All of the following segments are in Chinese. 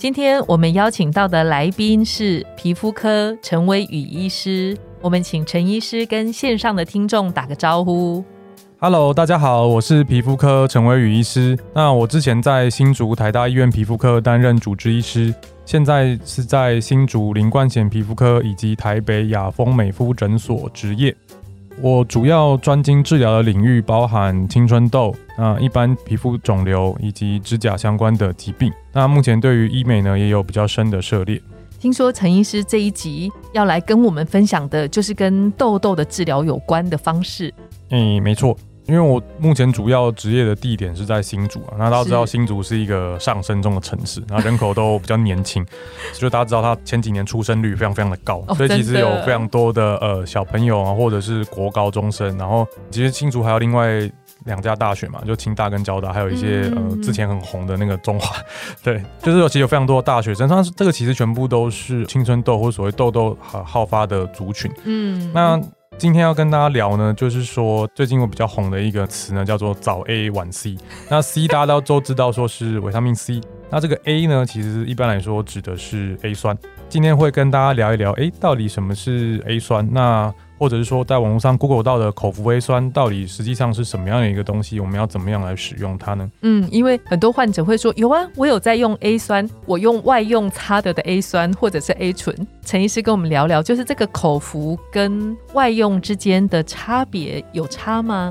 今天我们邀请到的来宾是皮肤科陈威宇医师，我们请陈医师跟线上的听众打个招呼。Hello，大家好，我是皮肤科陈威宇医师。那我之前在新竹台大医院皮肤科担任主治医师，现在是在新竹林冠贤皮肤科以及台北雅丰美肤诊所执业。我主要专精治疗的领域包含青春痘、啊一般皮肤肿瘤以及指甲相关的疾病。那目前对于医美呢也有比较深的涉猎。听说陈医师这一集要来跟我们分享的，就是跟痘痘的治疗有关的方式。嗯，没错，因为我目前主要职业的地点是在新竹啊。那大家知道新竹是一个上升中的城市，然后人口都比较年轻，所以大家知道它前几年出生率非常非常的高，哦所以其实有非常多的呃小朋友啊，或者是国高中生，然后其实新竹还有另外。两家大学嘛，就清大跟交大，还有一些、嗯呃之前很红的那个中华，对，就是有其实有非常多的大学生，但是这个其实全部都是青春痘或所谓痘痘好好发的族群。嗯，那今天要跟大家聊呢，就是说最近我比较红的一个词呢，叫做早 A 晚 C。那 C 大家都都知道说是维他命 C，那这个 A 呢，其实一般来说指的是 A 酸。今天会跟大家聊一聊，诶，到底什么是 A 酸？那或者是说，在网络上 Google 到的口服 A 酸，到底实际上是什么样的一个东西？我们要怎么样来使用它呢？嗯，因为很多患者会说有啊，我有在用 A 酸，我用外用擦得的 A 酸或者是 A 醇。陈医师跟我们聊聊，就是这个口服跟外用之间的差别有差吗？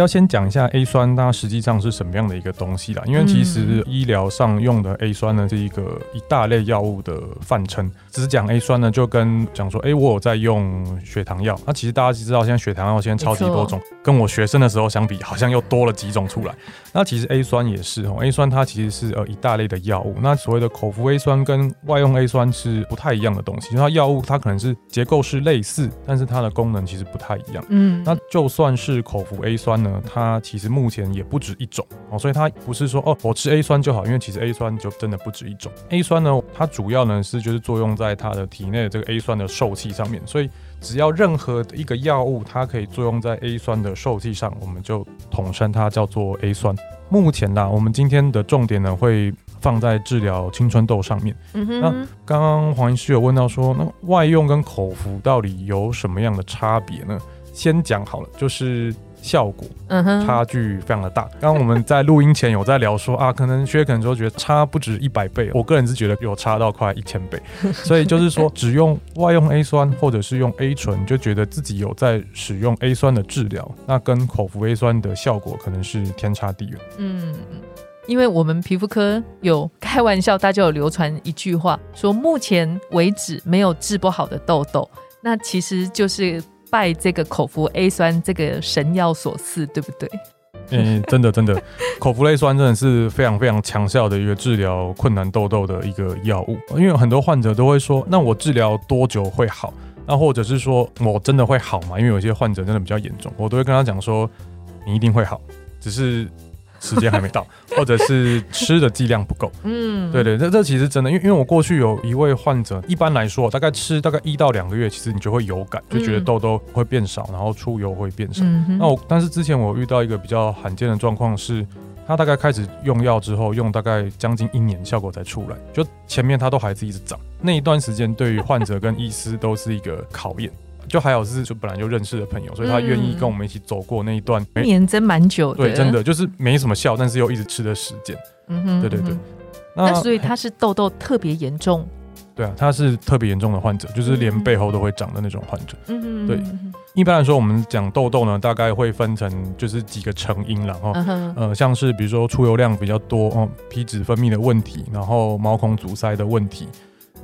要先讲一下 A 酸，它实际上是什么样的一个东西啦？因为其实医疗上用的 A 酸呢，是一个一大类药物的泛称。只是讲 A 酸呢，就跟讲说，哎、我有在用血糖药。那其实大家知道，现在血糖药现在超级多种，跟我学生的时候相比，好像又多了几种出来。那其实 A 酸也是哦，A 酸它其实是呃一大类的药物。那所谓的口服 A 酸跟外用 A 酸是不太一样的东西，因为它药物它可能是结构是类似，但是它的功能其实不太一样。嗯，那就算是口服 A 酸呢，它其实目前也不止一种哦，所以它不是说哦我吃 A 酸就好，因为其实 A 酸就真的不止一种。A 酸呢，它主要呢是就是作用在它的体内的这个 A 酸的受气上面，所以只要任何一个药物它可以作用在 A 酸的受气上，我们就统称它叫做 A 酸。目前呢，我们今天的重点呢会放在治疗青春痘上面。嗯哼，刚刚黄医师有问到说，那外用跟口服到底有什么样的差别呢？先讲好了，就是效果嗯哼，差距非常的大。刚刚我们在录音前有在聊说啊，可能薛可能说觉得差不止一百倍，我个人是觉得有差到快一千倍。所以就是说，只用外用 A 酸或者是用 A 醇，就觉得自己有在使用 A 酸的治疗，那跟口服 A 酸的效果可能是天差地远。嗯，因为我们皮肤科有开玩笑，大家有流传一句话，说目前为止没有治不好的痘痘，那其实就是拜这个口服 A 酸这个神药所赐，对不对？嗯，真的真的，口服类酸真的是非常非常强效的一个治疗困难痘痘的一个药物。因为很多患者都会说，那我治疗多久会好？那或者是说我真的会好吗？因为有些患者真的比较严重，我都会跟他讲说，你一定会好，只是时间还没到，或者是吃的剂量不够。嗯，对对，这这其实真的，因为因为我过去有一位患者，一般来说大概吃大概一到两个月，其实你就会有感，就觉得嗯痘痘会变少，然后出油会变少。嗯，那我但是之前我遇到一个比较罕见的状况是，他大概开始用药之后，用大概将近一年，效果才出来。就前面他都还是一直长，那一段时间对于患者跟医师都是一个考验。就还有是就本来就认识的朋友，所以他愿意跟我们一起走过那一段一年真蛮久的，对，真的就是没什么效，但是又一直吃的时间。嗯哼，对对对。嗯那所以他是痘痘特别严重，对啊，他是特别严重的患者，就是连背后都会长的那种患者。嗯哼，对一般来说，我们讲痘痘呢，大概会分成就是几个成因啦，哈。嗯哼，呃，像是比如说出油量比较多哦，皮脂分泌的问题，然后毛孔阻塞的问题，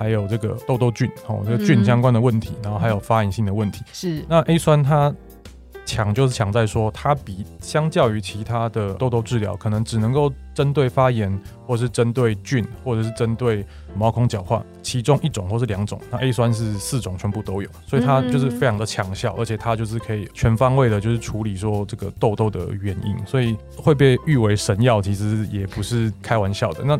还有这个痘痘菌哦，这个菌嗯相关的问题，然后还有发炎性的问题。是，那 A 酸它强就是强在说，它比相较于其他的痘痘治疗，可能只能够针对发炎，或是针对菌，或者是针对毛孔角化其中一种或是两种。那 A 酸是四种全部都有，所以它就是非常的强效，而且它就是可以全方位的，就是处理说这个痘痘的原因，所以会被誉为神药，其实也不是开玩笑的。那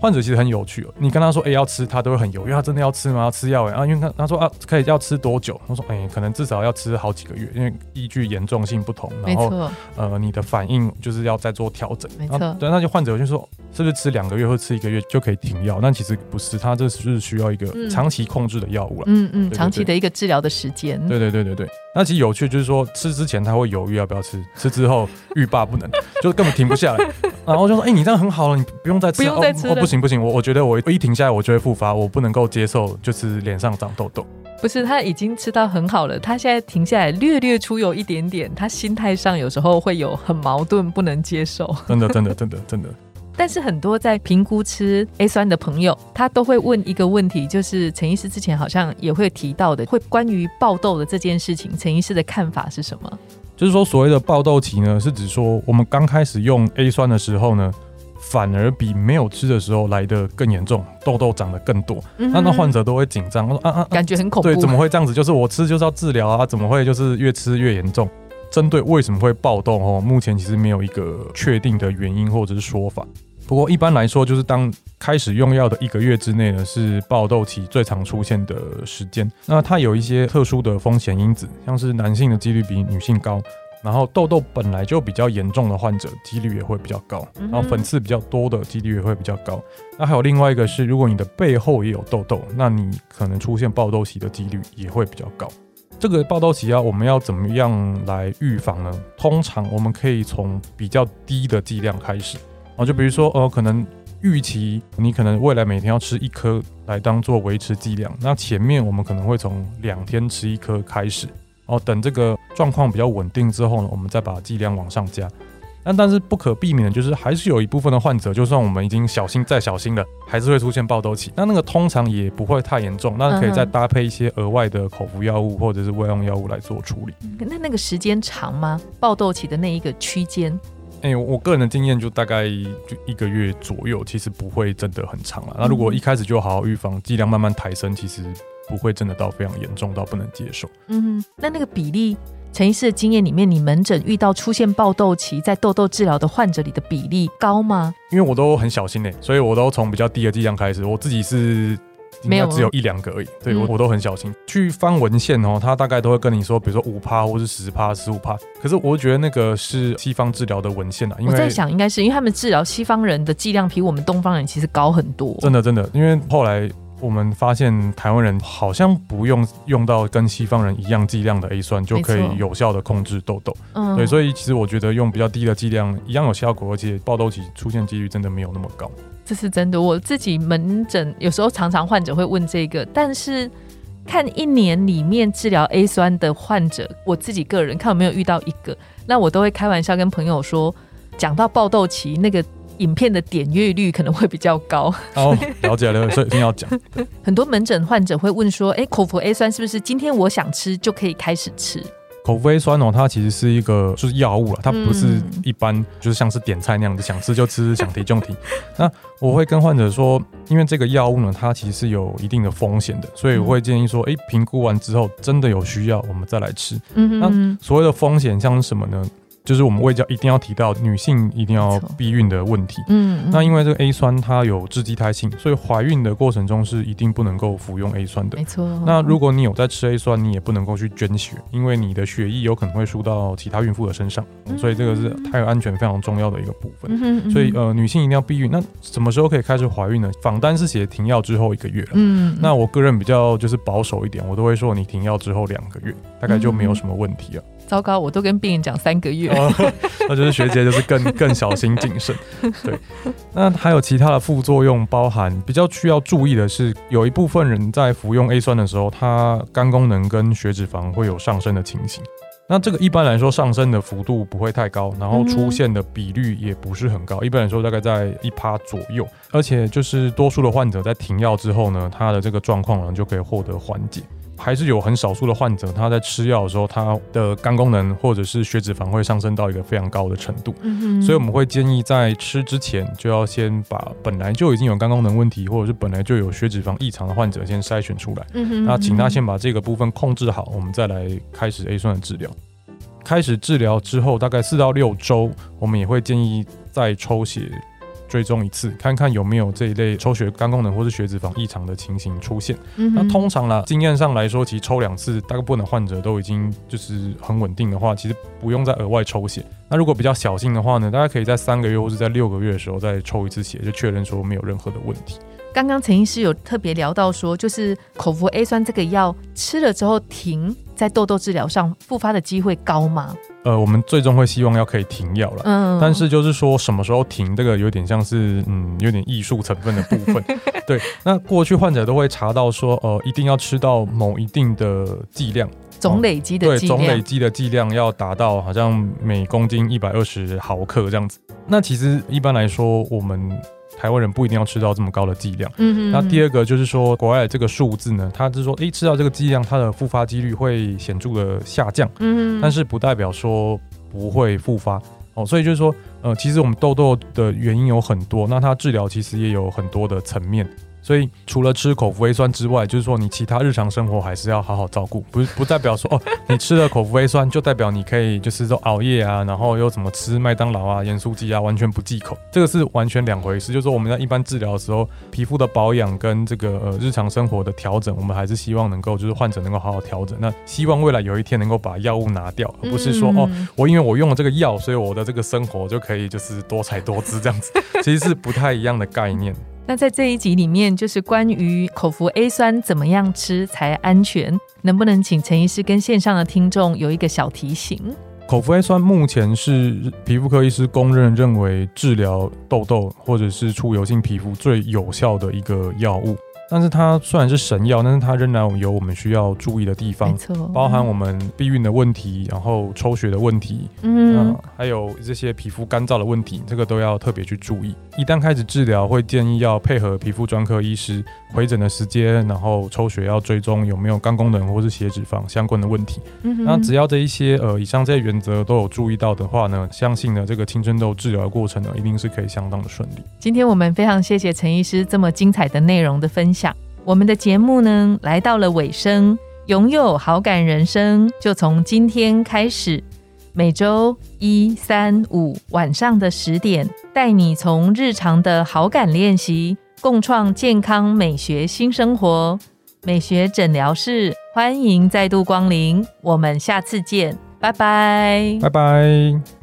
患者其实很有趣哦，你跟他说，哎，要吃，他都会很犹豫，他真的要吃吗？要吃药哎啊，因为他他说啊，可以要吃多久？他说，哎，可能至少要吃好几个月，因为依据严重性不同，然后呃，你的反应就是要再做调整。没错，对，那就患者就说，是不是吃两个月或吃一个月就可以停药？那其实不是，他这是需要一个长期控制的药物了。嗯嗯，长期的一个治疗的时间。对对对对对。那其实有趣就是说，吃之前他会犹豫要不要吃，吃之后欲罢不能，就根本停不下来。然后就说：“哎，你这样很好了，你不用再吃，不用再吃。”哦，不行不行，我我觉得我一停下来我就会复发，我不能够接受，就是脸上长痘痘。不是，他已经吃到很好了，他现在停下来略略出有一点点，他心态上有时候会有很矛盾，不能接受。真的真的真的真的。但是很多在评估吃 A 酸的朋友，他都会问一个问题，就是陈医师之前好像也会提到的，会关于爆痘的这件事情，陈医师的看法是什么？就是说，所谓的爆痘期呢，是指说我们刚开始用 A 酸的时候呢，反而比没有吃的时候来的更严重，痘痘长得更多，那那患者都会紧张，说啊啊，感觉很恐怖，对，怎么会这样子？就是我吃就是要治疗啊，怎么会就是越吃越严重？针对为什么会爆痘哦，目前其实没有一个确定的原因或者是说法。不过一般来说，就是当开始用药的一个月之内呢，是爆痘期最常出现的时间。那它有一些特殊的风险因子，像是男性的几率比女性高，然后痘痘本来就比较严重的患者几率也会比较高，然后粉刺比较多的几率也会比较高。那还有另外一个是，如果你的背后也有痘痘，那你可能出现爆痘期的几率也会比较高。这个爆痘期啊，我们要怎么样来预防呢？通常我们可以从比较低的剂量开始。哦，就比如说，呃，可能预期你可能未来每天要吃一颗来当做维持剂量，那前面我们可能会从两天吃一颗开始，哦，等这个状况比较稳定之后呢，我们再把剂量往上加。那但是不可避免的就是，还是有一部分的患者，就算我们已经小心再小心了，还是会出现爆痘期。那那个通常也不会太严重，那可以再搭配一些额外的口服药物或者是外用药物来做处理。那那个时间长吗？爆痘期的那一个区间？哎，我个人的经验就大概就一个月左右，其实不会真的很长了。那如果一开始就好好预防，剂量慢慢抬升，其实不会真的到非常严重到不能接受。嗯，那那个比例，陈医师的经验里面，你门诊遇到出现爆痘期在痘痘治疗的患者里的比例高吗？因为我都很小心呢，所以我都从比较低的剂量开始。我自己是。没有，只有一两个而已。对我，我都很小心去翻文献哦。他大概都会跟你说，比如说五趴或是十趴、十五趴。可是我觉得那个是西方治疗的文献啊。我在想，应该是因为他们治疗西方人的剂量比我们东方人其实高很多。真的，真的，因为后来我们发现台湾人好像不用用到跟西方人一样剂量的 A 酸就可以有效的控制痘痘。嗯，对，所以其实我觉得用比较低的剂量一样有效果，而且爆痘期出现几率真的没有那么高。这是真的，我自己门诊有时候常常患者会问这个，但是看一年里面治疗 A 酸的患者，我自己个人看有没有遇到一个，那我都会开玩笑跟朋友说，讲到爆痘期那个影片的点阅率可能会比较高。哦，了解了，所以一定要讲。很多门诊患者会问说，哎，口服 A 酸是不是今天我想吃就可以开始吃？口服 A 酸哦，它其实是一个就是药物了，它不是一般就是像是点菜那样子，想吃就吃，想提就提。那我会跟患者说，因为这个药物呢，它其实是有一定的风险的，所以我会建议说，哎，评估完之后真的有需要，我们再来吃。嗯那所谓的风险像是什么呢？就是我们胃教一定要提到女性一定要避孕的问题。嗯，那因为这个 A 酸它有致畸胎性，所以怀孕的过程中是一定不能够服用 A 酸的。没错。那如果你有在吃 A 酸，你也不能够去捐血，因为你的血液有可能会输到其他孕妇的身上。所以这个是胎儿安全非常重要的一个部分。所以呃，女性一定要避孕。那什么时候可以开始怀孕呢？访单是写停药之后一个月。嗯。那我个人比较就是保守一点，我都会说你停药之后两个月，大概就没有什么问题了。糟糕，我都跟病人讲三个月，那就是学姐就是更 更小心谨慎。对，那还有其他的副作用，包含比较需要注意的是，有一部分人在服用 A 酸的时候，他肝功能跟血脂肪会有上升的情形。那这个一般来说上升的幅度不会太高，然后出现的比率也不是很高，一般来说大概在一趴左右。而且就是多数的患者在停药之后呢，他的这个状况呢就可以获得缓解。还是有很少数的患者，他在吃药的时候，他的肝功能或者是血脂肪会上升到一个非常高的程度。嗯所以我们会建议在吃之前就要先把本来就已经有肝功能问题，或者是本来就有血脂肪异常的患者先筛选出来。嗯那请他先把这个部分控制好，我们再来开始 A 酸的治疗。开始治疗之后，大概四到六周，我们也会建议再抽血追踪一次，看看有没有这一类抽血肝功能或是血脂肪异常的情形出现。那通常啦，经验上来说，其实抽两次，大部分的患者都已经就是很稳定的话，其实不用再额外抽血。那如果比较小心的话呢，大家可以在三个月或是在六个月的时候再抽一次血，就确认说没有任何的问题。刚刚陈医师有特别聊到说，就是口服 A 酸这个药吃了之后停，在痘痘治疗上复发的机会高吗？呃，我们最终会希望要可以停药了，嗯，但是就是说什么时候停，这个有点像是嗯，有点艺术成分的部分。对，那过去患者都会查到说，呃，一定要吃到某一定的剂量，总累积的对，总累积的剂量要达到好像每公斤一百二十毫克这样子。那其实一般来说，我们台湾人不一定要吃到这么高的剂量。嗯那第二个就是说，国外这个数字呢，它是说，哎，吃到这个剂量，它的复发几率会显著的下降。嗯但是不代表说不会复发哦。所以就是说，呃，其实我们痘痘的原因有很多，那它治疗其实也有很多的层面。所以除了吃口服 A 酸之外，就是说你其他日常生活还是要好好照顾，不不代表说哦，你吃了口服 A 酸就代表你可以就是说熬夜啊，然后又怎么吃麦当劳啊、盐酥鸡啊，完全不忌口，这个是完全两回事。就是说我们在一般治疗的时候，皮肤的保养跟这个呃日常生活的调整，我们还是希望能够就是患者能够好好调整。那希望未来有一天能够把药物拿掉，而不是说哦，我因为我用了这个药，所以我的这个生活就可以就是多彩多姿这样子，其实是不太一样的概念。那在这一集里面，就是关于口服 A 酸怎么样吃才安全，能不能请陈医师跟线上的听众有一个小提醒？口服 A 酸目前是皮肤科医师公认认为治疗痘痘或者是出油性皮肤最有效的一个药物。但是它虽然是神药，但是它仍然有我们需要注意的地方，包含我们避孕的问题，然后抽血的问题，嗯，还有这些皮肤干燥的问题，这个都要特别去注意。一旦开始治疗，会建议要配合皮肤专科医师回诊的时间，然后抽血要追踪有没有肝功能或是血脂肪相关的问题。那只要这一些呃以上这些原则都有注意到的话呢，相信呢这个青春痘治疗的过程呢一定是可以相当的顺利。今天我们非常谢谢陈医师这么精彩的内容的分享。我们的节目呢来到了尾声，拥有好感人生就从今天开始，每周一、三、五晚上的十点，带你从日常的好感练习，共创健康美学新生活。美学诊疗室欢迎再度光临，我们下次见，拜拜，拜拜。